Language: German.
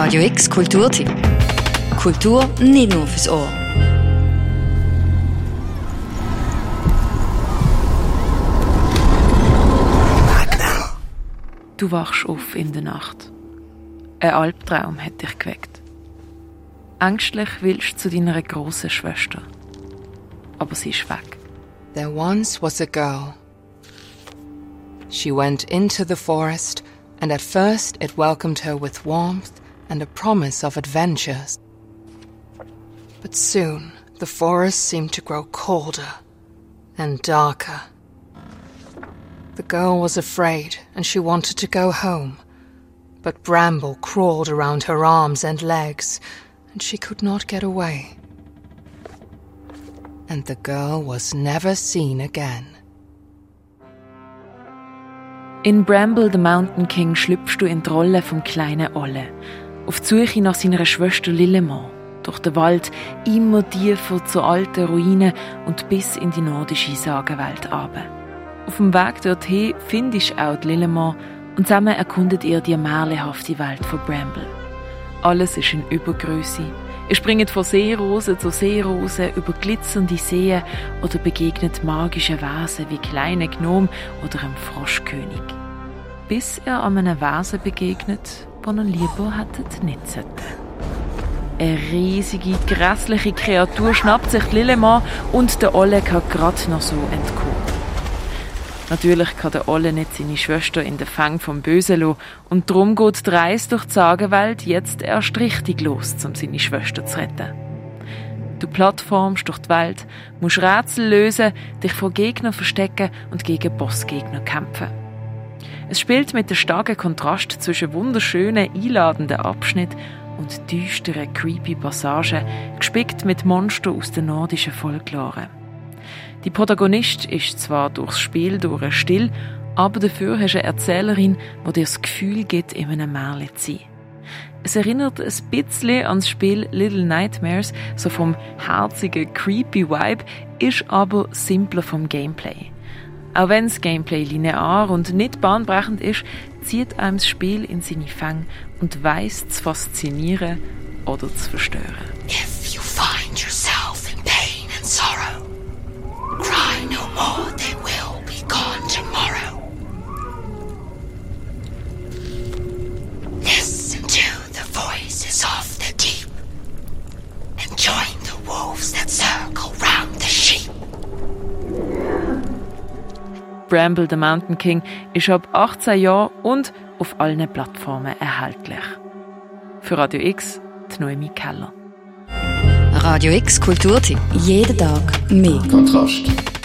Radio X Kulturtipp. Kultur nicht nur fürs Ohr. Du wachst auf in der Nacht. Ein Albtraum hat dich geweckt. Ängstlich willst du zu deiner grossen Schwester. Aber sie ist weg. There once was a girl. She went into the forest, and at first it welcomed her with warmth and a promise of adventures. But soon the forest seemed to grow colder and darker. The girl was afraid and she wanted to go home. But bramble crawled around her arms and legs, and she could not get away. And the girl was never seen again. In Bramble the Mountain King schlüpfst du in die Rolle vom kleinen Olle. Auf die Suche nach seiner Schwester Lillemont. Durch den Wald, immer tiefer zur alten Ruine und bis in die nordische Sagenwelt runter. Auf dem Weg dorthin findest du auch die Lillemont und zusammen erkundet ihr die märchenhafte Welt von Bramble. Alles ist in Übergröße. Ihr springt von Seerosen zu Seerosen über glitzernde Seen oder begegnet magischen Wesen wie kleine Gnom oder einem Froschkönig. Bis er einem Wesen begegnet, das er lieber hätte nicht sollten. Eine riesige, grässliche Kreatur schnappt sich Lillemann und der Olle kann gerade noch so entkommen. Natürlich kann der Olle nicht seine Schwester in den Fang vom Bösen lassen, und darum geht die Reise durch die Sagenwelt jetzt erst richtig los, um seine Schwester zu retten. Du plattformst durch die Welt, musst Rätsel lösen, dich vor Gegnern verstecken und gegen Bossgegner kämpfen. Es spielt mit dem starken Kontrast zwischen wunderschönen, einladenden Abschnitten und düsteren, creepy Passagen, gespickt mit Monstern aus den nordischen Folklore. Die Protagonist ist zwar durchs Spiel durch still, aber dafür hast du eine Erzählerin, die dir das Gefühl gibt, in einem Märchen zu sein. Es erinnert ein bisschen an das Spiel Little Nightmares, so vom herzigen, creepy Vibe, ist aber simpler vom Gameplay. Auch wenn das Gameplay linear und nicht bahnbrechend ist, zieht einem das Spiel in seine Fänge und weiß zu faszinieren oder zu verstören. If you find yourself in pain and sorrow, cry no more, they will be gone tomorrow. Listen to the voices of the deep and join the wolves that circle Bramble the Mountain King ist ab 18 Jahren und auf allen Plattformen erhältlich. Für Radio X, die Noemi Keller. Radio X Kulturtipp. Jeden Tag mehr. Kontrast.